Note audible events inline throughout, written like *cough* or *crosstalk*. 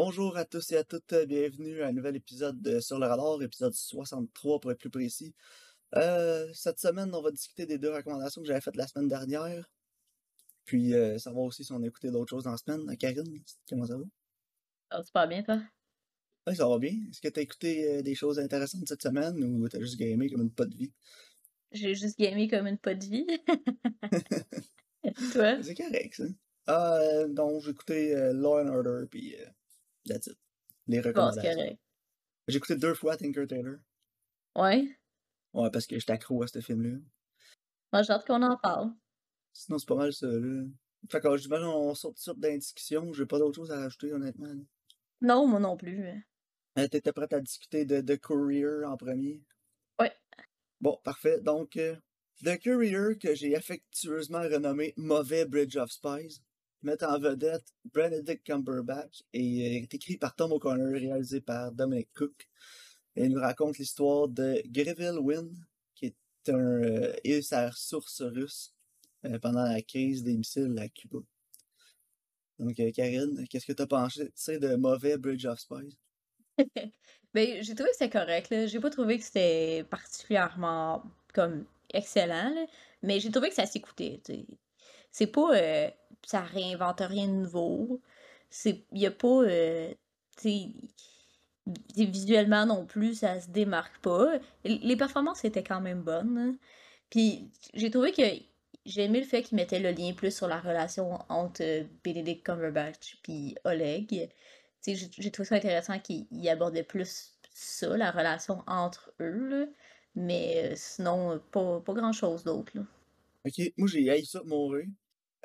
Bonjour à tous et à toutes, bienvenue à un nouvel épisode de Sur le radar, épisode 63 pour être plus précis. Euh, cette semaine, on va discuter des deux recommandations que j'avais faites la semaine dernière. Puis euh, savoir aussi si on a écouté d'autres choses dans la semaine. Karine, comment ça va? Ça va bien, toi? Oui, ça va bien. Est-ce que tu as écouté euh, des choses intéressantes cette semaine ou t'as juste gamé comme une pas de vie? J'ai juste gamé comme une pas de vie. *laughs* toi? C'est correct, ça. Ah, donc j'ai écouté Law and Order, puis That's it. Les recommandations. J'ai écouté deux fois Tinker Taylor. Ouais. Ouais, parce que j'étais accro à ce film-là. Moi, j'ai hâte qu'on en parle. Sinon, c'est pas mal ça, là. Fait que j'imagine on sort de sorte discussion. J'ai pas d'autre chose à rajouter, honnêtement. Non, moi non plus. Euh, T'étais prête à discuter de The Courier en premier? Ouais. Bon, parfait. Donc, euh, The Courier, que j'ai affectueusement renommé Mauvais Bridge of Spies, met en vedette Benedict Cumberbatch et est écrit par Tom O'Connor, réalisé par Dominic Cook. Et il nous raconte l'histoire de Greville Wynn, qui est un euh, source russe euh, pendant la crise des missiles à Cuba. Donc, euh, Karine, qu'est-ce que tu as pensé de mauvais Bridge of Spies? *laughs* ben, j'ai trouvé que c'était correct. J'ai pas trouvé que c'était particulièrement comme excellent, mais j'ai trouvé que ça s'écoutait. C'est pas ça réinvente rien de nouveau. C'est, y a pas, euh, visuellement non plus, ça se démarque pas. Les performances étaient quand même bonnes. Hein. Puis j'ai trouvé que j'ai aimé le fait qu'ils mettaient le lien plus sur la relation entre Benedict Cumberbatch puis Oleg. J'ai trouvé ça intéressant qu'ils abordaient plus ça, la relation entre eux. Mais euh, sinon, pas, pas grand chose d'autre. Ok, moi j'ai haï ça mourir.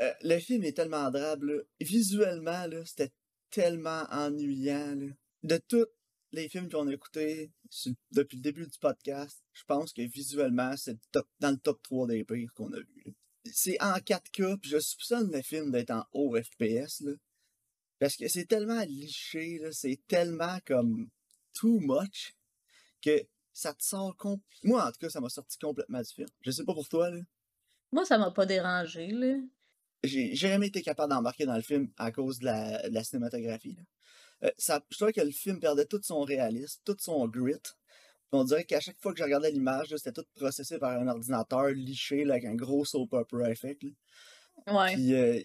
Euh, le film est tellement drabe, Visuellement, là, c'était tellement ennuyant, De tous les films qu'on a écoutés depuis le début du podcast, je pense que visuellement, c'est dans le top 3 des pires qu'on a vu. C'est en 4K, puis je soupçonne le film d'être en haut FPS, là. Parce que c'est tellement liché, c'est tellement comme too much que ça te sort Moi, en tout cas, ça m'a sorti complètement du film. Je sais pas pour toi, là. Moi, ça m'a pas dérangé, là j'ai jamais été capable d'embarquer dans le film à cause de la, cinématographie. Euh, ça, je trouvais que le film perdait tout son réalisme, tout son grit. on dirait qu'à chaque fois que je regardais l'image, c'était tout processé par un ordinateur liché avec un gros soap opera effect. Ouais. Puis euh,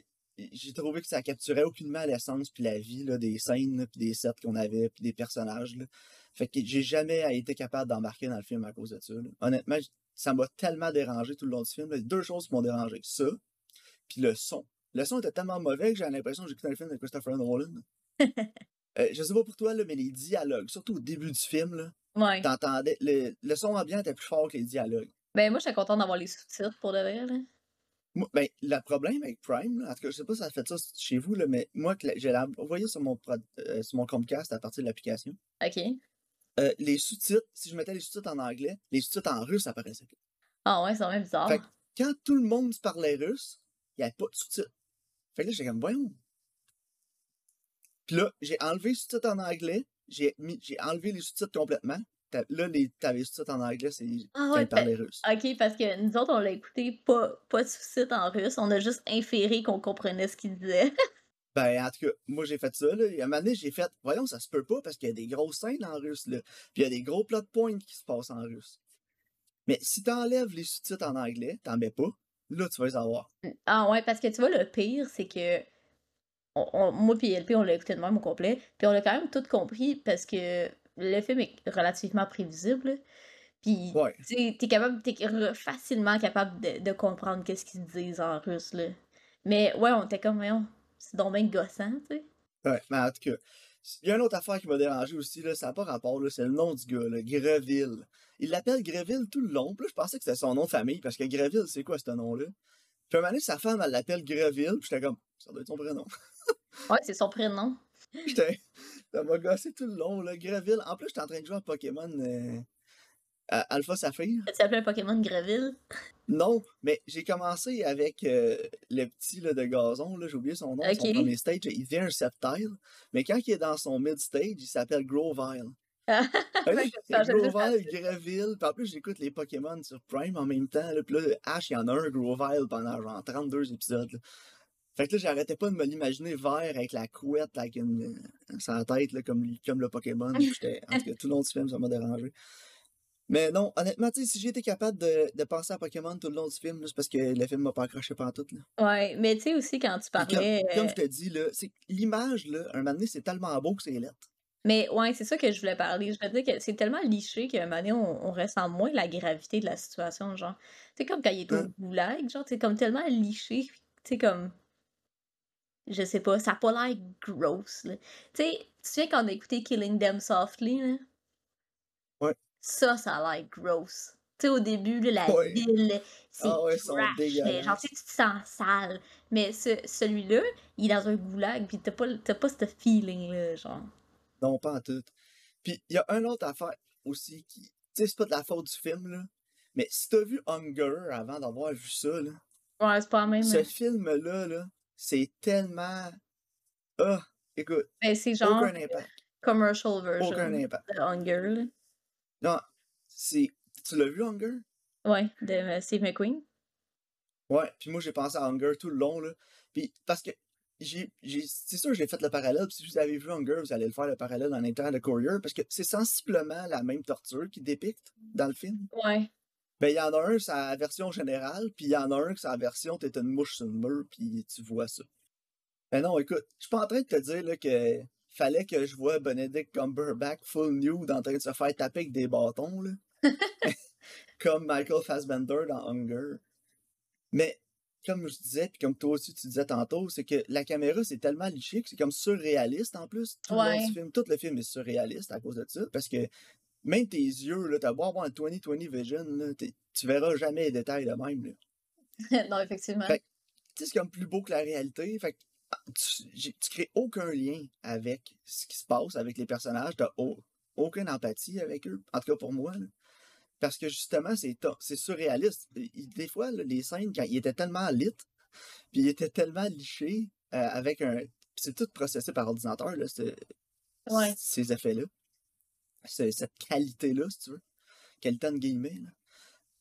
j'ai trouvé que ça capturait aucunement l'essence puis la vie là, des scènes puis des sets qu'on avait puis des personnages. Là. Fait que j'ai jamais été capable d'embarquer dans le film à cause de ça. Honnêtement, ça m'a tellement dérangé tout le long du film. Deux choses m'ont dérangé. Ça, puis le son. Le son était tellement mauvais que j'ai l'impression que j'écoutais un film de Christopher Nolan. *laughs* euh, je sais pas pour toi, là, mais les dialogues, surtout au début du film, là, ouais. t'entendais. Le, le son ambiant était plus fort que les dialogues. Ben, moi, j'étais content d'avoir les sous-titres pour de vrai. Là. Moi, ben, le problème avec Prime, là, en tout cas, je sais pas si ça fait ça chez vous, là, mais moi, j'ai envoyé sur mon, euh, sur mon Chromecast à partir de l'application. OK. Euh, les sous-titres, si je mettais les sous-titres en anglais, les sous-titres en russe apparaissaient. Ah ouais, c'est même bizarre. Fait quand tout le monde parlait russe, il n'y avait pas de sous-titres. Fait que là, j'étais comme, voyons. Puis là, j'ai enlevé les sous-titres en anglais, j'ai enlevé les sous-titres complètement. Là, les, t'avais les sous-titres en anglais, c'est ah ouais, quand russe. Ok, parce que nous autres, on l'a écouté pas, pas de sous-titres en russe, on a juste inféré qu'on comprenait ce qu'il disait. *laughs* ben, en tout cas, moi, j'ai fait ça, là. À un moment donné, j'ai fait, voyons, ça se peut pas parce qu'il y a des grosses scènes en russe, là. Puis il y a des gros plot points qui se passent en russe. Mais si t'enlèves les sous-titres en anglais, t'en mets pas, Là, tu vas les avoir. Ah ouais, parce que tu vois, le pire, c'est que moi et LP, on l'a écouté de même au complet. Puis on a quand même tout compris parce que le film est relativement prévisible. Puis tu t'es capable, t'es facilement capable de, comprendre qu'est-ce qu'ils disent en russe. Là. Mais ouais, on était comme, c'est donc bien gossant, tu sais. Ouais, mais en tout cas, il y a une autre affaire qui m'a dérangé aussi, là, ça n'a pas rapport, c'est le nom du gars, là, Greville. Il l'appelle Greville tout le long. Puis là, je pensais que c'était son nom de famille, parce que Greville, c'est quoi ce nom-là? Puis à un moment donné, sa femme, elle l'appelle Greville, puis j'étais comme, ça doit être son prénom. *laughs* ouais, c'est son prénom. j'étais, ça m'a gossé tout le long, là, Greville. En plus, j'étais en train de jouer à Pokémon euh, Alpha Saphir. Tu appelles un Pokémon Greville? Non, mais j'ai commencé avec euh, le petit là, de gazon, là, j'ai oublié son nom, son premier stage, il devient un Septile, mais quand il est dans son mid-stage, il s'appelle Grovile. *laughs* Grovile, Greville, puis en plus j'écoute les Pokémon sur Prime en même temps, là, puis là, Ash, il y en a un Grovile pendant genre 32 épisodes. Fait que là, j'arrêtais pas de me l'imaginer vert avec la couette, avec une, euh, la tête, là, comme, comme le Pokémon. J'étais, en tout cas, tout le long du film, ça m'a dérangé. Mais non, honnêtement, tu sais, si j'étais capable de, de penser à Pokémon tout le long du film, c'est parce que le film m'a pas accroché pendant tout, là. Ouais, mais tu sais aussi quand tu comme, parlais. comme euh, je te dis, c'est l'image, là, un moment donné, c'est tellement beau que c'est lettre. Mais ouais, c'est ça que je voulais parler. Je voulais dire que c'est tellement liché qu'à un moment donné, on, on ressent moins la gravité de la situation. Genre, tu sais, comme quand il est au Hein? goulag, genre, c'est comme tellement liché. Tu sais, comme. Je sais pas, ça a pas l'air gross. Tu sais, tu sais, quand on a écouté Killing Them Softly, là. Ça, ça a l'air gross. Tu sais, au début, là, la Ouais. ville, c'est Ah ouais, trash, mais genre, tu sais, tu te sens sale. Mais ce- celui-là, il est dans un goulag, pis t'as pas, t'as pas ce feeling-là, genre. Non, pas en tout. Puis il y a une autre affaire aussi qui. Tu sais, c'est pas de la faute du film, là. Mais si t'as vu Hunger avant d'avoir vu ça, là, Ouais, c'est pas la même. ce hein. film-là, là, c'est tellement. Ah, écoute, Ben, c'est genre aucun impact. commercial version Aucun impact. de Hunger, là. Non, c'est. Tu l'as vu, Hunger? Ouais, de euh, Steve McQueen. Ouais, puis moi j'ai pensé à Hunger tout le long, là. Puis parce que j'ai. C'est sûr, j'ai fait le parallèle, puis si vous avez vu Hunger, vous allez le faire le parallèle en interne de Courier, parce que c'est sensiblement la même torture qui dépicte dans le film. Ouais. Ben, il y en a un, c'est la version générale, puis il y en a un, c'est la version, t'es une mouche sur le mur, puis tu vois ça. Ben non, écoute, je suis pas en train de te dire là, que fallait que je vois Benedict Cumberbatch full nude en train de se faire taper avec des bâtons, là. *laughs* *laughs* comme Michael Fassbender dans Hunger. Mais, comme je disais, puis comme toi aussi tu disais tantôt, c'est que la caméra, c'est tellement liché que c'est comme surréaliste en plus. Tout le film, tout le film est surréaliste à cause de ça, parce que même tes yeux, là, t'as beau avoir un 20-20 vision, là, tu verras jamais les détails de même, là. *laughs* non, effectivement. Fait que, tu sais, c'est comme plus beau que la réalité. Fait tu, tu crées aucun lien avec ce qui se passe, avec les personnages. T'as au- aucune empathie avec eux. En tout cas pour moi. là. Parce que justement, c'est c'est surréaliste. Des fois, là, les scènes, quand ils étaient tellement lit, puis ils étaient tellement lichés euh, avec un. C'est tout processé par ordinateur, là, ce- Ouais. ces effets-là. Ce- cette qualité-là, si tu veux. Qualité en guillemets. Là.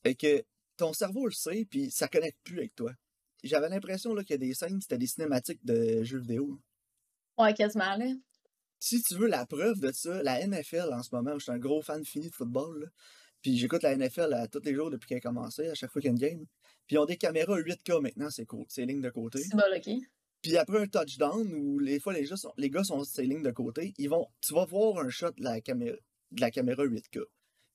Fait que ton cerveau le sait, puis ça connecte plus avec toi. J'avais l'impression là, que des scènes, c'était des cinématiques de jeux vidéo. Ouais, quasiment, là. Si tu veux la preuve de ça, la NFL en ce moment, je suis un gros fan fini de football, là, puis j'écoute la NFL à tous les jours depuis qu'elle a commencé, à chaque fois qu'il y a une game. Puis ils ont des caméras 8K maintenant, c'est cool, c'est lignes de côté. C'est bon, ok. Puis après un touchdown, où les fois les gars sont, les gars sont ces lignes de côté, ils vont, tu vas voir un shot de la caméra, de la caméra 8K.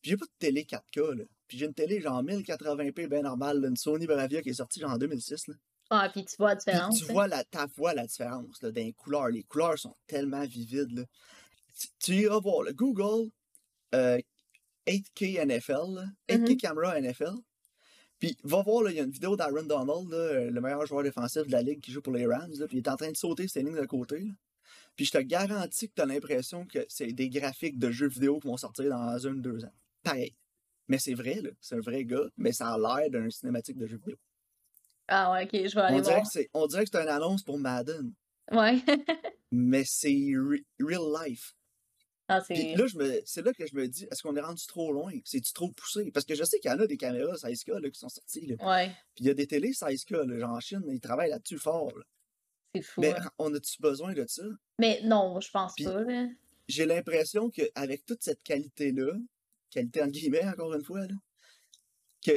Puis j'ai pas de télé 4K, là. Puis j'ai une télé genre 1080p bien normale, là, une Sony Bravia qui est sortie genre en 2006, là. Ah, puis tu vois la Puis différence. tu hein? vois la, ta vois la différence là, dans les couleurs. Les couleurs sont tellement vivides. Là. Tu, tu iras voir le Google euh, 8K NFL, là, 8K Mhm. Camera NFL. Puis va voir, là, il y a une vidéo d'Aaron Donald, là, le meilleur joueur défensif de la ligue qui joue pour les Rams. Là, puis il est en train de sauter ses lignes de côté. là. Puis je te garantis que tu as l'impression que c'est des graphiques de jeux vidéo qui vont sortir dans un ou deux ans. Pareil. Mais c'est vrai, là. C'est un vrai gars, mais ça a l'air d'un cinématique de jeu vidéo. Ah, ouais, ok, je vais aller On dirait, voir. que c'est, on dirait que c'est une annonce pour Madden. Ouais. *laughs* mais c'est re- real life. ah, Puis c'est. là, je me, c'est là que je me dis, est-ce qu'on est rendu trop loin? C'est-tu trop poussé? Parce que je sais qu'il y en a des caméras 16K là, qui sont sorties. Là. Ouais, Puis il y a des télés 16K, là, genre en Chine, ils travaillent là-dessus fort. là. c'est fou. Mais hein. on a-tu besoin de ça? Mais non, je pense Puis- pas. J'ai l'impression qu'avec toute cette qualité-là, qualité en guillemets encore une fois, là, que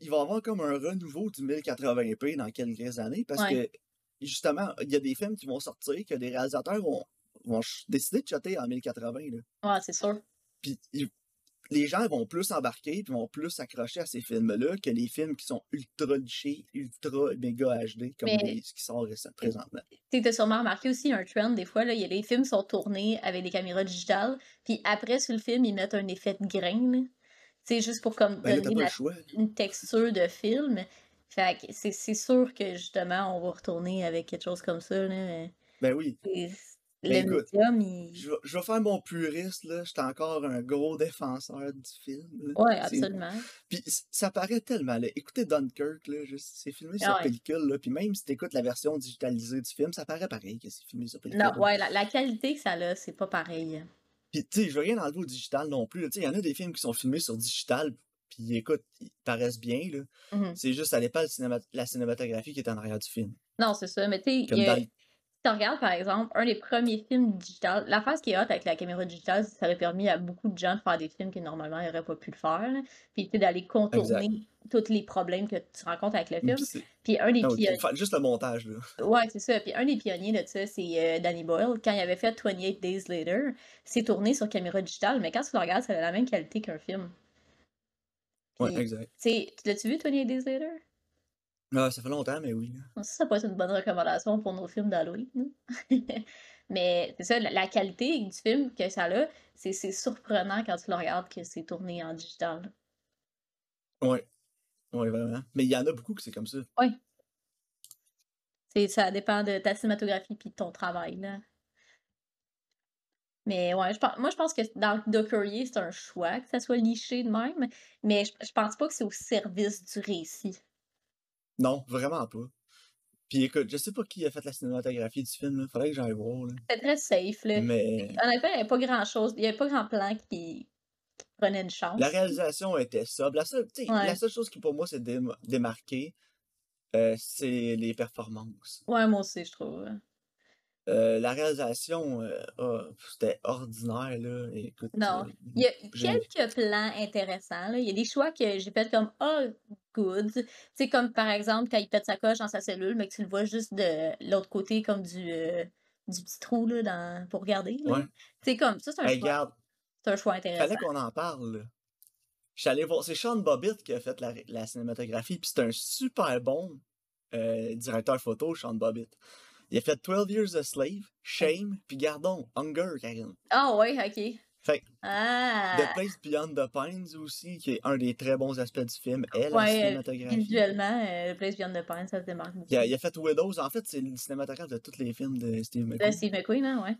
il va y avoir comme un renouveau du 1080p dans quelques années parce Ouais. que justement, il y a des films qui vont sortir, que des réalisateurs vont, vont décider de shotter en 1080. Là. Ouais, c'est sûr. Puis ils- les gens vont plus embarquer puis vont plus s'accrocher à ces films-là que les films qui sont ultra lichés, ultra méga HD, comme les- ce qui sort présentement. Tu t'as sûrement remarqué aussi un trend, des fois, là, il y a les films sont tournés avec des caméras digitales, puis après, sur le film, ils mettent un effet de grain, sais, juste pour comme Ben donner la- choix. une texture de film. Fait que c'est c'est sûr que, justement, on va retourner avec quelque chose comme ça, là. Ben oui. C'est- Le écoute, médium, il... Je vais, je vais faire mon puriste, là. J'étais encore un gros défenseur du film. C'est- absolument. Puis ça paraît tellement, là. Écoutez Dunkirk, là. C'est filmé sur ouais. pellicule, là. Puis même si t'écoutes la version digitalisée du film, ça paraît pareil que c'est filmé sur pellicule. Non, ouais, la, la qualité que ça a, c'est pas pareil. Puis, tu sais, je veux rien enlever au digital non plus. Tu sais, il y en a des films qui sont filmés sur digital, puis écoute, ils paraissent bien, là. Mhm. C'est juste, ça le cinéma- la cinématographie qui est en arrière du film. Non, c'est ça, mais tu sais, Comme a dans tu regardes, par exemple, un des premiers films digitales, la phase qui est hot avec la caméra digitale, ça aurait permis à beaucoup de gens de faire des films qui normalement ils n'auraient pas pu le faire. là. Puis d'aller Exact. contourner tous les problèmes que tu rencontres avec le film. Puis un des non, pionniers. juste le montage, là. *laughs* Ouais, c'est ça. Puis un des pionniers de ça, c'est euh, Danny Boyle. Quand il avait fait 28 Days Later, c'est tourné sur caméra digitale, mais quand tu le regardes, ça a la même qualité qu'un film. Ouais, Puis, exact. tu sais, tu l'as-tu vu 28 Days Later? Ah, ça fait longtemps, mais oui. Ça, ça peut être une bonne recommandation pour nos films d'Halloween. *laughs* Mais c'est ça, la, la qualité du film que ça a, c'est surprenant quand tu le regardes que c'est tourné en digital. Ouais. Ouais, vraiment. Mais il y en a beaucoup que c'est comme ça. Oui. Ça dépend de ta cinématographie puis de ton travail, là. Mais ouais, je pense, moi je pense que dans le Courier, c'est un choix que ça soit liché de même, mais je, je pense pas que c'est au service du récit. Non, vraiment pas. Puis écoute, je sais pas qui a fait la cinématographie du film, là. Faudrait que j'aille voir, là. C'est très safe, là. Mais Honnêtement, il n'y avait pas grand chose, il n'y avait pas grand plan qui, prenait une chance. la réalisation était sobre. La seule, tu sais, Ouais. la seule chose qui pour moi s'est dém- démarquée, euh, c'est les performances. Ouais, moi aussi, je trouve. Euh, la réalisation, euh, c'était ordinaire, là. Écoute, Non. euh, Il y a quelques plans intéressants. Là. Il y a des choix que j'ai fait comme Oh, good. Tu sais, comme par exemple quand il pète sa coche dans sa cellule, mais que tu le vois juste de l'autre côté, comme du, du petit trou là, dans... pour regarder. là. Ouais. Tu sais, comme ça, c'est un, Hey, choix... regarde, c'est un choix intéressant. fallait qu'on en parle. Je suis allé voir, c'est Sean Bobbitt qui a fait la, la cinématographie, puis c'est un super bon directeur photo, Sean Bobbitt. Il a fait 12 Years a Slave, Shame, puis Gardon, Hunger, Karine. Ah, ouais, ok. Fait Ah, The Place Beyond the Pines aussi, qui est un des très bons aspects du film, est la ouais, euh, cinématographie. visuellement, euh, le Place Beyond the Pine, ça se démarque beaucoup. Il a, il a fait Widows, en fait, c'est le cinématographe de tous les films de Steve De McQueen. Steve McQueen, hein, ouais.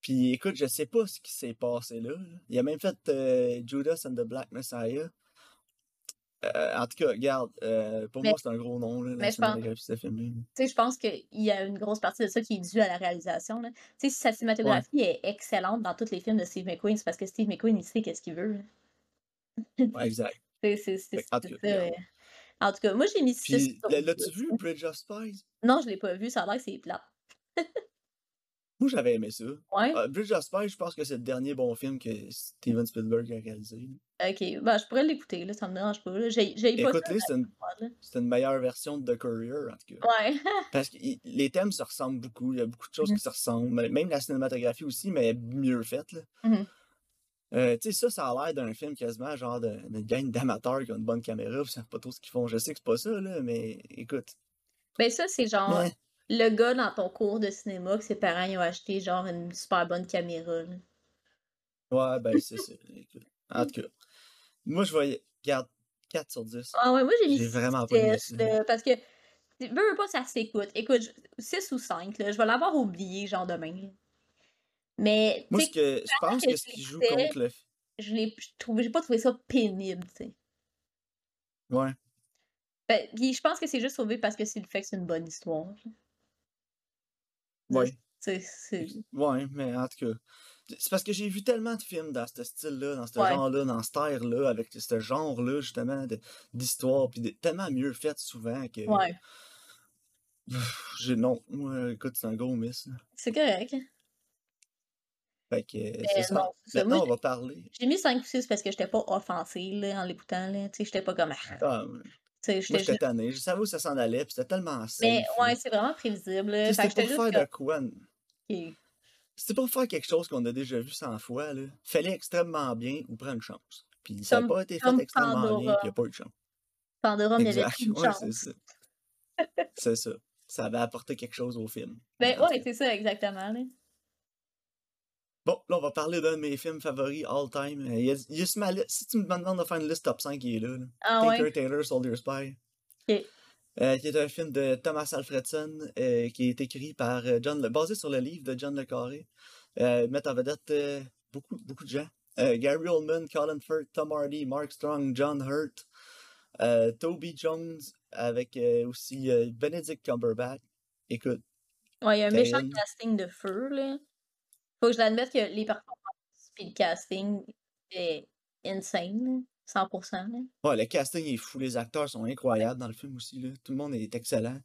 Puis écoute, je sais pas ce qui s'est passé là. là. Il a même fait euh, Judas and the Black Messiah. Euh, en tout cas, regarde, euh, pour Mais- moi, c'est un gros nom, là, la mais je pense- je pense qu'il y a une grosse partie de ça qui est due à la réalisation. Là. Tu sais, si sa cinématographie est excellente dans tous les films de Steve McQueen, c'est parce que Steve McQueen, il sait qu'est-ce qu'il veut. Ouais, exact. *laughs* C'est en tout cas, ça. regarde. ouais. En tout cas, moi, j'ai mis 6 Puis, l'as-tu 10, vu. Bridge of Spies? Non, je l'ai pas vu. Ça a l'air que c'est plat. *laughs* Moi, j'avais aimé ça. Ouais? Euh, Bridge of Spies, je pense que c'est le dernier bon film que Steven Spielberg a réalisé. Ok. Ben, je pourrais l'écouter, là. Ça me dérange pas. Écoute-les, c'est une, meilleure version de The Courier, en tout cas. Ouais. *laughs* Parce que les thèmes se ressemblent beaucoup. Il y a beaucoup de choses Mhm. qui se ressemblent. Même la cinématographie aussi, mais mieux faite. Là. Mhm. Euh, tu sais, ça, ça a l'air d'un film quasiment genre de- d'une gang d'amateurs qui ont une bonne caméra, ils savent pas trop ce qu'ils font. Je sais que c'est pas ça, là, mais écoute. Ben, ça, c'est genre le gars dans ton cours de cinéma que ses parents ils ont acheté, genre, une super bonne caméra. là. ouais, ben, c'est ça. En tout cas, moi, je voyais. Regarde, 4 sur 10. Ah ouais, moi, j'ai mis vraiment pas aimé 6, ça. là, parce que, veux, veux pas, ça s'écoute. Écoute, 6 ou 5, là, je vais l'avoir oublié, genre, demain. Mais, Moi, ce que je pense que ce qui joue contre le. je l'ai j'ai pas trouvé ça pénible, tu sais. Ouais. Ben, je pense que c'est juste sauvé parce que c'est le fait que c'est une bonne histoire. là. Sais, c'est... Ouais, mais en tout cas. C'est parce que j'ai vu tellement de films dans ce style-là, dans ce Ouais. genre-là, dans cette ère-là, avec ce genre-là, justement, d'histoire, puis de- tellement mieux fait souvent que. Ouais, J'ai, non, moi, écoute, c'est un gros miss. c'est correct. Fait que, Mais c'est ça. non. Maintenant, Moi, on va parler. j'ai mis 5 ou 6 parce que j'étais pas offensée, là, en l'écoutant, là. Tu sais, j'étais pas comme... ah, Ah, Tu sais, moi, j'étais tanné. Je savais où ça s'en allait, puis c'était tellement safe. Mais, ouais, c'est vraiment prévisible, C'était pour faire de quoi? C'était pour faire quelque chose qu'on a déjà vu 100 fois, là. Fallait extrêmement bien ou prendre une chance. Puis ça n'a pas été fait extrêmement bien, puis il n'y a pas eu de chance. Pandora Exact. une *laughs* Ouais, c'est chance. ça. C'est ça. Ça avait apporté quelque chose au film. Ben, ouais, c'est ça, exactement, là. Bon, là, on va parler d'un de mes films favoris all time. Euh, il y a- il y a sur ma liste- si tu me demandes de faire une liste top 5, il est là. là. Ah Taker ouais? Taylor, Soldier Spy. Ok. Euh, qui est un film de Thomas Alfredson, euh, qui est écrit par John Le... basé sur le livre de John Le Carré. Euh, met en vedette beaucoup, beaucoup de gens. Gary Oldman, Colin Firth, Tom Hardy, Mark Strong, John Hurt, Toby Jones, avec aussi Benedict Cumberbatch. Écoute, Ouais, il y a un méchant casting de feu, là. Faut que je l'admette que les performances et le casting est insane, 100%. Là. Ouais, le casting est fou, les acteurs sont incroyables dans le film aussi, là. Tout le monde est excellent.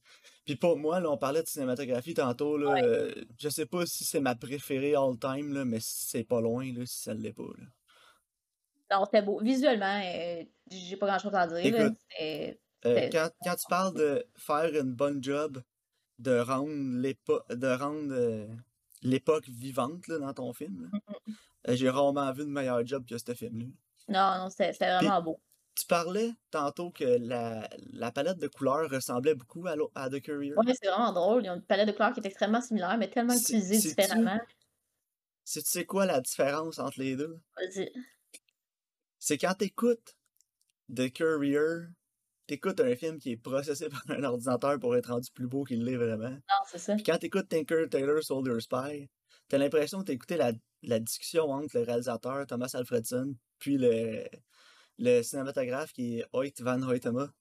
Puis pour moi, là, on parlait de cinématographie tantôt, là. Ouais. euh, je sais pas si c'est ma préférée all time, là, mais c'est pas loin, là, si ça l'est pas, là. Non, c'était beau. Visuellement, euh, j'ai pas grand chose à dire. là. Écoute, Euh, quand, quand tu parles de faire une bonne job, de rendre de rendre l'époque vivante là, dans ton film, là, Mhm. euh, j'ai rarement vu de meilleur job que ce film-là. Non, non, c'était c'était Puis vraiment beau. tu parlais tantôt que la, la palette de couleurs ressemblait beaucoup à, à The Courier. Ouais, c'est vraiment drôle. Ils ont une palette de couleurs qui est extrêmement similaire, mais tellement C'est- utilisée différemment. tu sais quoi la différence entre les deux? Vas-y. C'est quand t'écoutes The Courier, t'écoutes un film qui est processé *laughs* par un ordinateur pour être rendu plus beau qu'il l'est vraiment. Non, c'est ça. Puis quand t'écoutes Tinker Taylor Soldier Spy, t'as l'impression que écouté la, la discussion entre le réalisateur Thomas Alfredson puis le, le cinématographe qui est Hoyt Van Hoytema.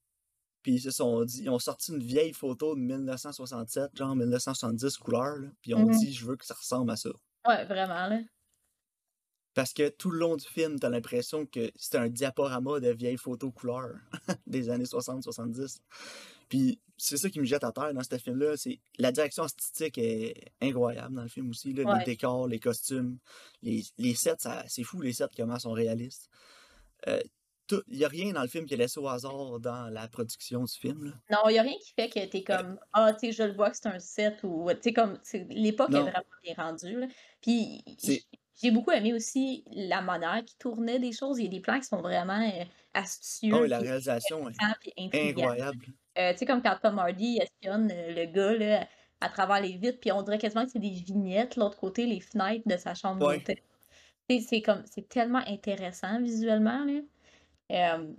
Puis ils se sont dit, ils ont sorti une vieille photo de 1967, genre 1970 couleur, là, puis ils ont Mhm. dit je veux que ça ressemble à ça. Ouais, vraiment, là. Parce que tout le long du film, t'as l'impression que c'est un diaporama de vieilles photos couleurs *laughs* des années 60-70. Puis c'est ça qui me jette à terre dans ce film-là. C'est la direction esthétique est incroyable dans le film aussi. là. Ouais. Les décors, les costumes, les, les sets, ça- c'est fou les sets comment sont réalistes. Euh, Il n'y a rien dans le film qui est laissé au hasard dans la production du film. là. Non, il n'y a rien qui fait que t'es comme Ah, tu sais, je le vois que c'est un set ou tu sais, comme l'époque est vraiment bien rendue. là. Puis j'ai beaucoup aimé aussi la manière qui tournait des choses. Il y a des plans qui sont vraiment euh, astucieux, Oh, la réalisation est incroyable. Euh, tu sais, comme quand Tom Hardy espionne euh, le gars là, à travers les vitres, puis on dirait quasiment que c'est des vignettes, l'autre côté, les fenêtres de sa chambre Ouais. d'hôtel. C'est comme, c'est tellement intéressant visuellement, là. Euh,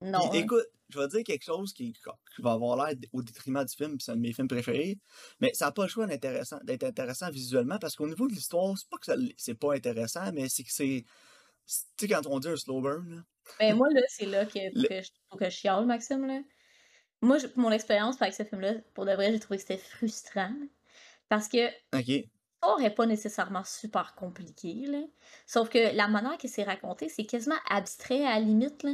non, hein. écoute, je vais dire quelque chose qui, qui va avoir l'air au détriment du film, puis c'est un de mes films préférés, mais ça n'a pas le choix d'être intéressant, intéressant visuellement, parce qu'au niveau de l'histoire, c'est pas que c'est pas intéressant, mais c'est que c'est. Tu sais, quand on dit un slow burn, là, Mais moi, là, c'est là que, Le- que je, que je chiale, Maxime, là. Moi, je- mon expérience avec ce film-là, pour de vrai, j'ai trouvé que c'était frustrant. Parce que ok. l'histoire n'est pas nécessairement super compliquée, là. Sauf que la manière que c'est raconté, c'est quasiment abstrait à la limite, là.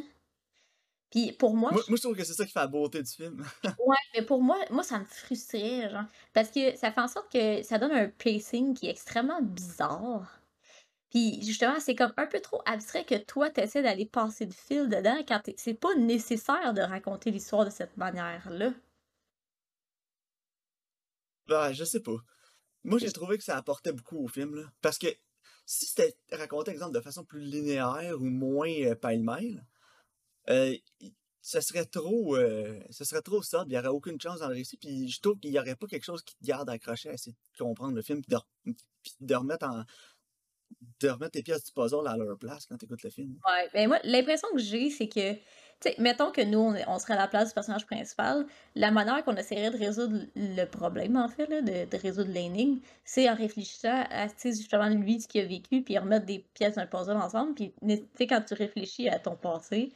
Puis pour moi, Moi, moi, je trouve que c'est ça qui fait la beauté du film. *laughs* Ouais, mais pour moi, moi, ça me frustrait, genre. Parce que ça fait en sorte que ça donne un pacing qui est extrêmement bizarre. Puis justement, c'est comme un peu trop abstrait que toi, t'essaies d'aller passer le fil dedans quand c'est pas nécessaire de raconter l'histoire de cette manière-là. Ben, je sais pas. Moi, j'ai trouvé que ça apportait beaucoup au film, là. Parce que si c'était raconté, exemple, de façon plus linéaire ou moins euh, pêle-mêle, euh, il- ça serait trop euh, serait trop il n'y aurait aucune chance dans le récit, puis je trouve qu'il n'y aurait pas quelque chose qui te garde accroché à essayer de comprendre le film, puis de, remettre en de remettre les pièces du puzzle à leur place quand tu écoutes le film. Ouais, ben moi, l'impression que j'ai, c'est que, tu sais, mettons que nous, on, serait à la place du personnage principal, la manière qu'on essaierait de résoudre le problème, en fait, de, résoudre l'énigme, c'est en réfléchissant à, justement, lui, ce qu'il a vécu, puis remettre des pièces d'un puzzle ensemble, puis, tu sais, quand tu réfléchis à ton passé,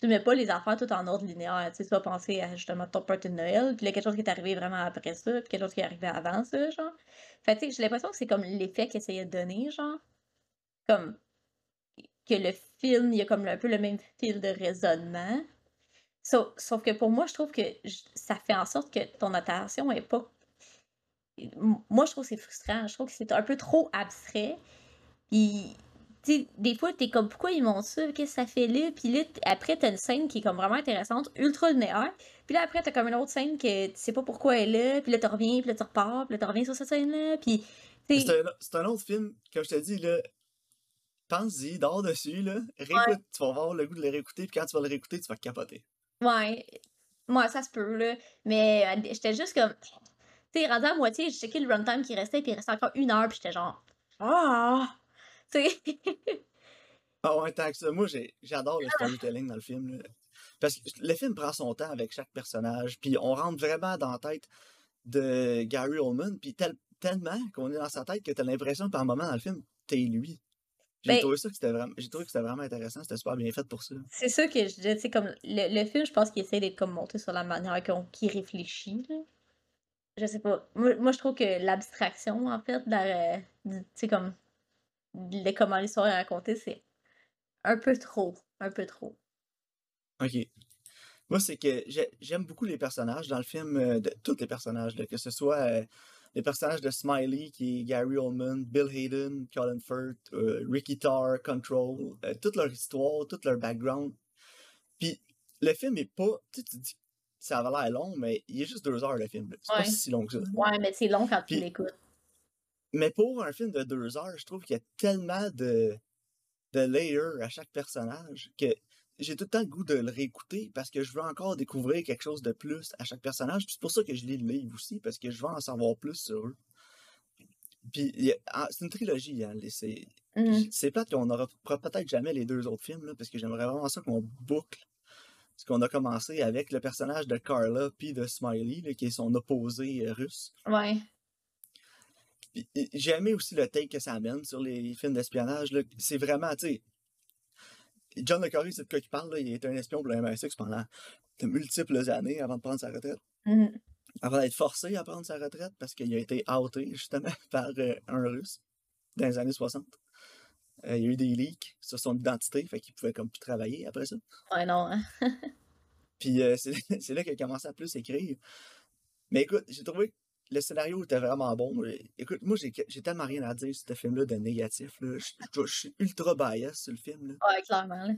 tu mets pas les affaires tout en ordre linéaire, tu vas penser à, justement, ton party de Noël, puis là, quelque chose qui est arrivé vraiment après ça, puis quelque chose qui est arrivé avant ça, genre. Fait sais, j'ai l'impression que c'est comme l'effet qu'il essayait de donner, genre. Comme que le film, il y a comme un peu le même fil de raisonnement. Sauf, sauf que pour moi, je trouve que ça fait en sorte que ton attention est pas. Moi, je trouve que c'est frustrant. Je trouve que c'est un peu trop abstrait. Puis, sais, des fois, t'es comme, pourquoi ils montrent ça? Qu'est-ce que ça fait là? Puis là, après, t'as une scène qui est comme vraiment intéressante, ultra linéaire. Puis là, après, t'as comme une autre scène que tu sais pas pourquoi elle est là. Puis là, tu reviens, puis là, tu repars, puis là, tu reviens sur cette scène-là. Puis, C'est un, un autre film, comme je te dis, là, pense-y, dors dessus, là, réécoute, tu vas avoir le goût de le réécouter, puis quand tu vas le réécouter, tu vas capoter. Ouais, moi ça se peut, là. Mais euh, j'étais juste comme. Tu sais, rendu à moitié, j'ai checké le runtime qui restait, puis il restait encore une heure, puis j'étais genre. Ah! Sais. Ah ouais, tant que ça. Moi, j'adore le storytelling dans le film. là. Parce que le film prend son temps avec chaque personnage, puis on rentre vraiment dans la tête de Gary Oldman, puis tel- tellement qu'on est dans sa tête que t'as l'impression que par moment dans le film, t'es lui. J'ai Ben- trouvé ça que c'était vraiment, j'ai trouvé que c'était vraiment intéressant, c'était super bien fait pour ça. C'est ça que je disais, tu sais, comme. Le, le film, je pense qu'il essaie d'être comme monté sur la manière qu'on- qu'il réfléchit, là. Je sais pas. Moi, moi, je trouve que l'abstraction, en fait, tu sais, comme. De comment l'histoire est racontée, c'est Un peu trop. Un peu trop. Ok. Moi, c'est que j'aime beaucoup les personnages dans le film, euh, de, tous les personnages, que ce soit euh, les personnages de Smiley, qui est Gary Oldman, Bill Hayden, Colin Firth, euh, Ricky Tarr, Control, toute leur histoire, tout leur background. Puis le film est pas. Tu, tu dis ça avait l'air long, mais il est juste deux heures le film. C'est pas si long que ça. Ouais, mais c'est long quand tu l'écoutes. Mais pour un film de deux heures, je trouve qu'il y a tellement de, de layers à chaque personnage que j'ai tout le temps le goût de le réécouter parce que je veux encore découvrir quelque chose de plus à chaque personnage. C'est pour ça que je lis le livre aussi, parce que je veux en savoir plus sur eux. Puis ah, c'est une trilogie, hein, c'est mmh. plate qu'on n'aura peut-être jamais les deux autres films, là, parce que j'aimerais vraiment ça qu'on boucle ce qu'on a commencé avec le personnage de Carla puis de Smiley, qui est son opposé euh, russe. Ouais. J'ai aimé aussi le take que ça amène sur les films d'espionnage. C'est vraiment, tu sais, John Le Carré, c'est de quoi il parle. Là. Il était un espion pour le MI6 pendant de multiples années avant de prendre sa retraite. Mmh. Avant d'être forcé à prendre sa retraite parce qu'il a été outé justement *laughs* par euh, un russe dans les années 60. Euh, il y a eu des leaks sur son identité, fait qu'il pouvait comme plus travailler après ça. Ouais, non. Hein. *laughs* Puis euh, *laughs* c'est là qu'il a commencé à plus écrire. Mais écoute, j'ai trouvé le scénario était vraiment bon. Écoute, moi, j'ai tellement rien à dire sur ce film-là de négatif. Là. Je, suis ultra bias sur le film. Là. Ouais, clairement.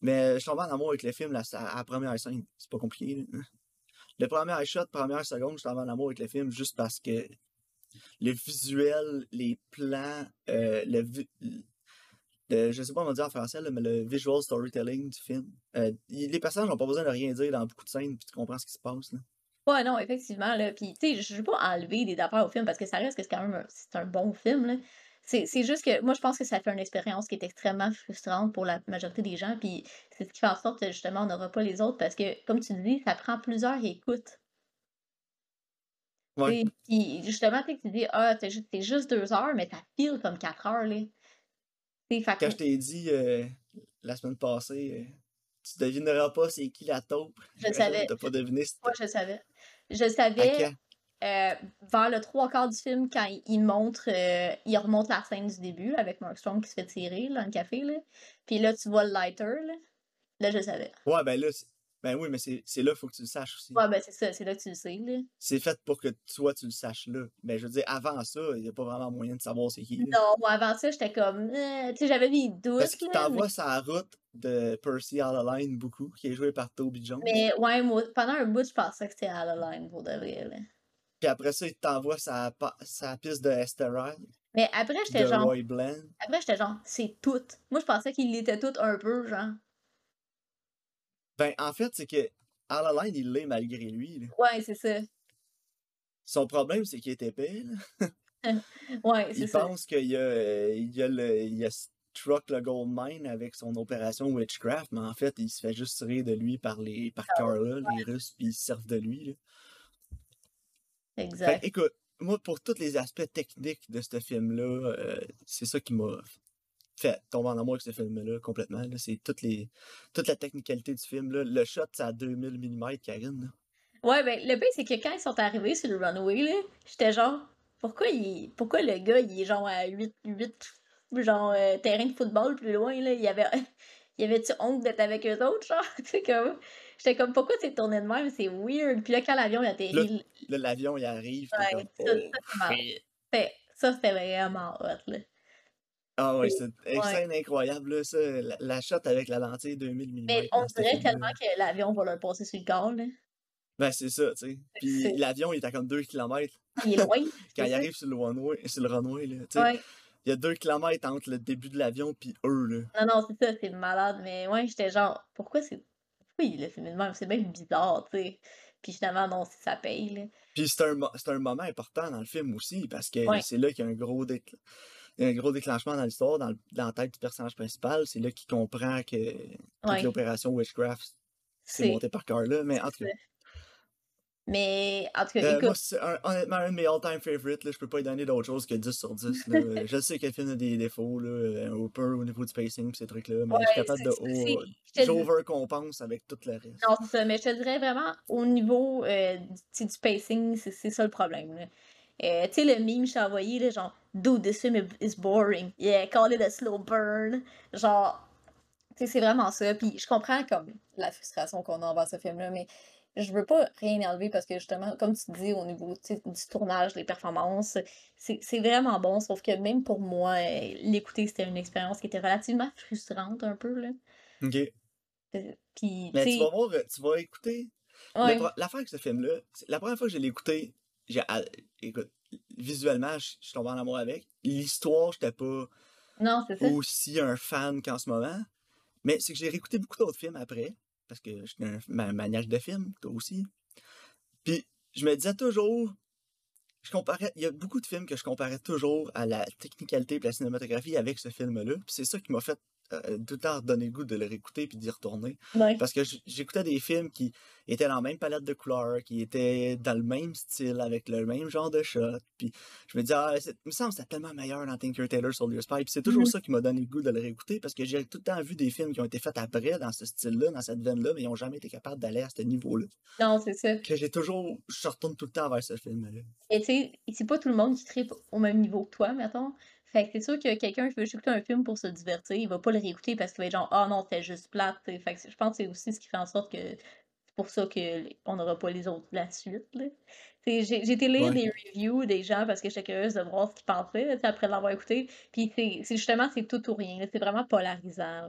Mais je suis en amour avec le film là, à la première scène. C'est pas compliqué. Le premier shot, première seconde, je suis en amour avec le film juste parce que le visuel, les plans, euh, le, je sais pas comment dire en français, mais le visual storytelling du film. Euh, les personnages n'ont pas besoin de rien dire dans beaucoup de scènes, puis tu comprends ce qui se passe. Là. Ouais, non, effectivement. Là, puis, tu sais, je veux pas enlever des affaires au film parce que ça reste que c'est quand même un, c'est un bon film. Là. C'est, c'est juste que moi, je pense que ça fait une expérience qui est extrêmement frustrante pour la majorité des gens. Puis c'est ce qui fait en sorte que justement, on n'aura pas les autres parce que, comme tu dis, ça prend plusieurs écoutes. Ouais. Puis justement, tu dis, ah, c'est juste, juste, deux heures, mais ça file comme quatre heures. Là. Quand je t'ai dit euh, la semaine passée, euh, tu devineras pas c'est qui la taupe. Je savais. *laughs* T'as pas deviné. Moi, je savais. Je savais. Euh, vers le trois quarts du film, quand il, montre, il remonte la scène du début avec Mark Strong qui se fait tirer dans le café. Là. Puis là, tu vois le lighter. Là, là je savais. Ouais, ben là, ben oui, mais c'est là, il faut que tu le saches aussi. Ouais, ben c'est ça, c'est là que tu le sais. Là. C'est fait pour que toi, tu le saches là. Mais je veux dire, avant ça, il n'y a pas vraiment moyen de savoir c'est qui. Non, moi, avant ça, j'étais comme. Euh, tu sais, j'avais des doutes. Parce qu'il t'envoie sa route de Percy Line beaucoup, qui est joué par Toby Jones. Mais ouais, moi, pendant un bout, je pensais que c'était Line pour de vrai. Là. Puis après ça, il t'envoie sa, sa piste de Asteroid. Mais après, j'étais genre. Après, j'étais genre, c'est tout. Moi, je pensais qu'il était tout un peu, genre. Ben, en fait, c'est que Alaline, il l'est malgré lui. Là. Ouais, c'est ça. Son problème, c'est qu'il est épais. Là. *laughs* ouais, c'est ça. Il pense qu'il y a, il y a, le, il a struck le gold mine avec son opération Witchcraft, mais en fait, il se fait juste tirer de lui par, les, par ah, Carla, les Russes, puis ils se servent de lui. Là. Exact. écoute, moi, pour tous les aspects techniques de ce film-là, euh, c'est ça qui m'a fait tomber en amour avec ce film-là complètement. C'est toute, les, toute la technicalité du film. Là. Le shot, c'est à 2000 mm, Karine. Ouais, ben, le pire, c'est que quand ils sont arrivés sur le runway, là, j'étais genre, pourquoi, il, pourquoi le gars, il est genre à 8, 8 genre, euh, terrain de football plus loin, là, il y avait, *laughs* il y avait-tu honte d'être avec eux autres, genre, *laughs* tu comme, j'étais comme, pourquoi c'est tourné de même, c'est weird, puis là, quand l'avion, il atterrit... Là, l'avion, il arrive, ouais, comme, ça, oh, ça, c'était vraiment hot, là. Ah ouais, c'est une scène incroyable, là, ça. La, la, shot avec la lentille 2000 mm. Mais on dirait tellement que l'avion va leur passer sur le corps, là. Ben, c'est ça, tu sais. Puis l'avion, il est à comme 2 km. Il est loin. *laughs* Quand il arrive sur le runway, sur le runway là, tu sais. Il y a 2 km entre le début de l'avion puis eux, là. Non, non, c'est ça, c'est malade. Mais ouais, j'étais genre, pourquoi c'est. Pourquoi il l'a filmé de même? C'est bien bizarre, tu sais. Puis finalement, non, ça paye, là. Puis c'est un, un moment important dans le film aussi, parce que c'est là qu'il y a un gros déclin il y a un gros déclenchement dans l'histoire, dans, dans, la tête du personnage principal. C'est là qu'il comprend que l'opération Witchcraft, c'est monté par Carla. Mais en tout cas. Mais en tout cas, euh, Moi, c'est honnêtement un de mes all-time favorites. Là, je peux pas lui donner d'autre chose que 10 sur 10. *laughs* je sais que le film a des défauts, là, un peu au niveau du pacing ces trucs-là, mais je suis capable de. J'overcompense avec tout le reste. Non, c'est ça, mais je te dirais vraiment, au niveau euh, du, du pacing, c'est ça le problème. Euh, tu sais, le meme que j'ai envoyé, là, genre, Dude, this film is boring. Yeah, call it a slow burn. Genre, sais, c'est vraiment ça. Puis je comprends comme la frustration qu'on a envers ce film-là, mais je veux pas rien enlever parce que justement, comme tu dis, au niveau tu du tournage, des performances, c'est vraiment bon. Sauf que même pour moi, l'écouter, c'était une expérience qui était relativement frustrante un peu, là. Ok. Euh, Puis, tu Mais tu vas voir, tu vas écouter. ouais, L'affaire avec ce film-là, la première fois que je l'ai écouté, j'ai, ah, écoute, visuellement, je je suis tombé en amour avec. L'histoire, j'étais pas non, aussi un fan qu'en ce moment. Mais c'est que j'ai réécouté beaucoup d'autres films après, parce que je suis un ma- maniaque de films, toi aussi. Puis je me disais toujours, je comparais, il y a beaucoup de films que je comparais toujours à la technicalité et la cinématographie avec ce film-là. Puis c'est ça qui m'a fait euh, tout le temps donner le goût de le réécouter puis d'y retourner. Ouais. Parce que j'écoutais des films qui étaient dans la même palette de couleurs, qui étaient dans le même style, avec le même genre de shot. Puis je me disais, ah, il me semble que c'était tellement meilleur dans Tinker Tailor Soldier Spy. Puis c'est toujours Mhm. ça qui m'a donné le goût de le réécouter, parce que j'ai tout le temps vu des films qui ont été faits après, dans ce style-là, dans cette veine-là, mais ils n'ont jamais été capables d'aller à ce niveau-là. Non, c'est ça. Que j'ai toujours, je retourne tout le temps vers ce film-là. Et tu sais, c'est pas tout le monde qui tripe au même niveau que toi, mettons. Fait que c'est sûr que quelqu'un qui veut juste écouter un film pour se divertir, il va pas le réécouter parce qu'il va être genre, ah non, c'était juste plate. t'sais. Fait que je pense que c'est aussi ce qui fait en sorte que c'est pour ça qu'on n'aura pas les autres la suite. J'ai été lire Ouais. des reviews des gens parce que j'étais curieuse de voir ce qu'ils pensaient après l'avoir écouté. Puis c'est justement, c'est tout ou rien. C'est vraiment polarisant.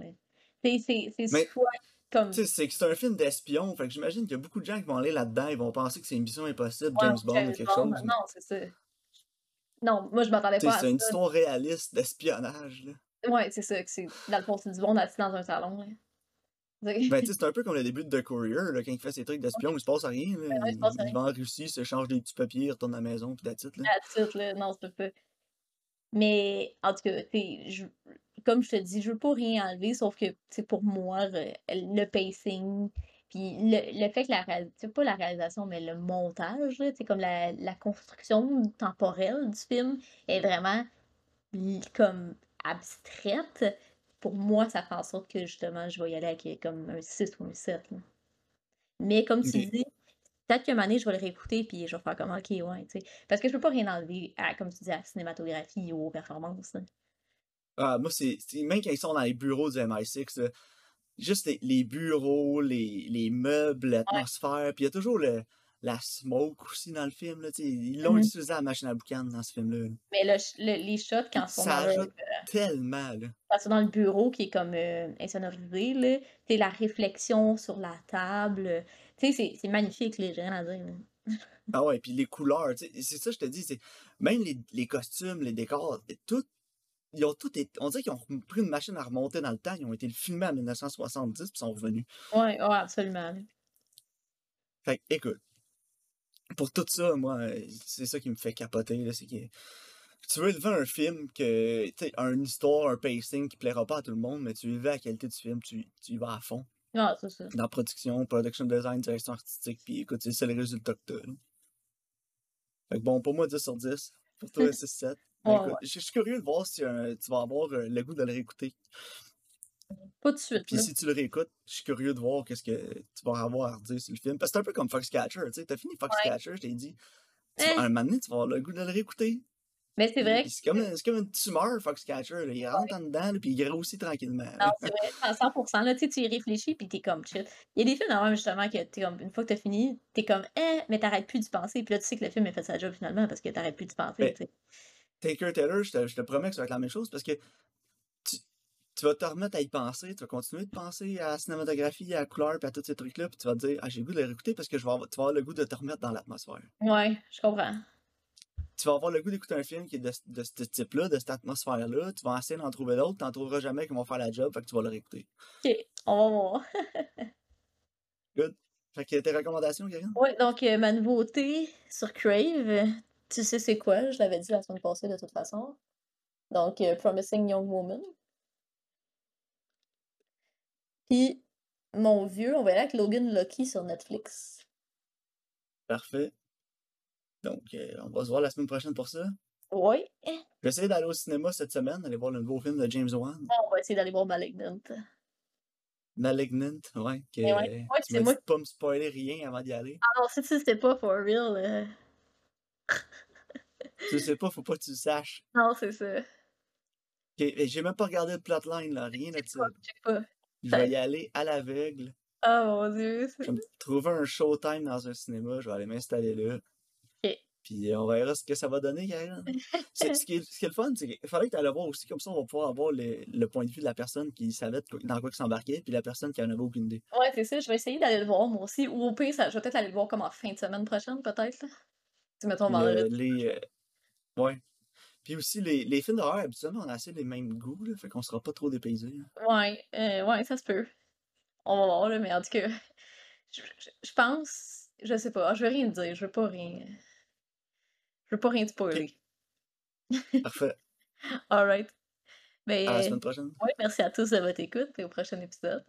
C'est soit comme. C'est que c'est un film d'espion, fait que j'imagine qu'il y a beaucoup de gens qui vont aller là-dedans, ils vont penser que c'est une mission impossible, Ouais, James Bond ou quelque chose. Non, c'est ça. Non, moi je m'attendais pas à c'est une ça. histoire réaliste d'espionnage, là. Ouais, c'est ça, que c'est dans le fond, c'est du monde assis dans un salon. là. C'est- Ben, tu sais, c'est un peu comme le début de The Courier, là, quand il fait ses trucs d'espion, il se passe rien. Là. Ben non, il se il, passe il rien. va en Russie, il se change des petits papiers, il retourne à la maison, puis it, là. Là. Non, c'est pas. Mais en tout cas, je- comme je te dis, je veux pas rien enlever, sauf que c'est pour moi, le, le pacing, puis le, le fait que la réalisation, pas la réalisation, mais le montage, t'sais, comme la, la construction temporelle du film est vraiment comme abstraite. Pour moi, ça fait en sorte que justement, je vais y aller avec comme un 6 ou un 7. là. Mais comme tu dis, peut-être qu'à un moment donné, je vais le réécouter puis je vais faire comme ok, ouais, tu sais. Parce que je peux pas rien enlever à, comme tu dis, à la cinématographie ou aux performances. là. Ah, moi, c'est. c'est- Même quand ils sont dans les bureaux du MI6, là, juste les, les bureaux, les, les meubles, l'atmosphère, puis il y a toujours le, la smoke aussi dans le film, là, Ils l'ont Mhm. utilisé à la machine à boucan dans ce film-là. Mais le, le- les shots, quand ils sont Ça dans, le, ajoute tellement, là. quand sont dans le bureau qui est comme euh, insonorisé, là, t'sais, la réflexion sur la table, tu sais, c'est magnifique, les rien à dire. Ah ouais, puis les couleurs, c'est ça que je te dis, c'est même les, les costumes, les décors, tout, ils ont tout été, on dirait qu'ils ont pris une machine à remonter dans le temps, ils ont été filmés en 1970 puis sont revenus. Ouais, ouais, absolument. Fait que, écoute, pour tout ça, moi, c'est ça qui me fait capoter, là, c'est que tu veux élever un film que, tu sais, une histoire, un pacing qui plaira pas à tout le monde, mais tu élèves la qualité du film, tu, tu y vas à fond. Ah, c'est ça. Dans production, production design, direction artistique, puis écoute, c'est c'est le résultat que t'as, là. Fait que bon, pour moi, 10 sur 10. Pour toi, 6-7. Ben, Ouais, écoute, ouais. Je suis curieux de voir si euh, tu vas avoir euh, le goût de le réécouter. Pas de suite. Puis si tu le réécoutes, je suis curieux de voir qu'est-ce que tu vas avoir à redire sur le film. Parce que c'est un peu comme Foxcatcher, tu sais. T'as fini Foxcatcher, je t'ai dit. Tu Eh. un moment donné, tu vas avoir le goût de le réécouter. Mais c'est vrai C'est comme, comme une tumeur, Foxcatcher. Là. Il rentre en dedans, là, puis il grossit tranquillement. là. Non, c'est vrai, à 100%. Là, tu sais, tu y réfléchis, puis t'es comme chill. Il y a des films, même, justement, que t'es comme, une fois que t'as fini, t'es comme, eh, mais t'arrêtes plus d'y penser. Puis là, tu sais que le film a fait sa job finalement parce que t'arrêtes plus d'y penser. Ben. Taker Taylor, je te, je te promets que ça va être la même chose parce que tu, tu vas te remettre à y penser, tu vas continuer de penser à la cinématographie, à la couleur, puis à tous ces trucs-là, puis tu vas te dire, ah, j'ai le goût de le réécouter parce que je vais avoir, tu vas avoir le goût de te remettre dans l'atmosphère. Ouais, je comprends. Tu vas avoir le goût d'écouter un film qui est de, de ce type-là, de cette atmosphère-là, tu vas essayer d'en trouver d'autres, t'en trouveras jamais qui vont faire la job, fait que tu vas le réécouter. Ok, on va voir. *laughs* Good. Fait que tes recommandations, Karine? Ouais, donc euh, ma nouveauté sur Crave, tu sais c'est quoi, je l'avais dit la semaine passée de toute façon. Donc, euh, Promising Young Woman. Puis, mon vieux, on va aller avec Logan Lucky sur Netflix. Parfait. Donc, euh, on va se voir la semaine prochaine pour ça. Ouais, Je vais essayer d'aller au cinéma cette semaine, aller voir le nouveau film de James Wan, on va essayer d'aller voir Malignant. Malignant, ouais, que Mais ouais, ouais, tu c'est m'as moi dit de pas me spoiler rien avant d'y aller. Ah non, si tu sais pas for real, euh, Tu sais pas, faut pas que tu le saches. non, c'est ça. Ok, et J'ai même pas regardé le plotline, là, rien de ça. Check pas. Je vais y aller à l'aveugle. Oh mon dieu. Je vais me trouver un showtime dans un cinéma, je vais aller m'installer là. Puis on verra ce que ça va donner. *laughs* C'est- ce, qui est, ce qui est le fun, c'est qu'il fallait que tu ailles le voir aussi, comme ça on va pouvoir avoir le, le point de vue de la personne qui savait dans quoi s'embarquait, puis la personne qui en avait aucune idée. Ouais, c'est ça, je vais essayer d'aller le voir moi aussi. Ou au pire, ça, je vais peut-être aller le voir comme en fin de semaine prochaine, peut-être. Tu mettons Le- vendredi. les, euh, ouais. Puis aussi, les, les films d'horreur, habituellement, on a assez les mêmes goûts, là, fait qu'on sera pas trop dépaysés. hein. Ouais, euh, ouais, ça se peut. On va voir, là, mais en tout cas, je, je- je pense, je sais pas, je vais rien dire, je veux pas rien. Je veux pas rien spoiler. *laughs* Parfait. Alright. Ben, À la semaine prochaine. ouais, merci à tous de votre écoute et au prochain épisode.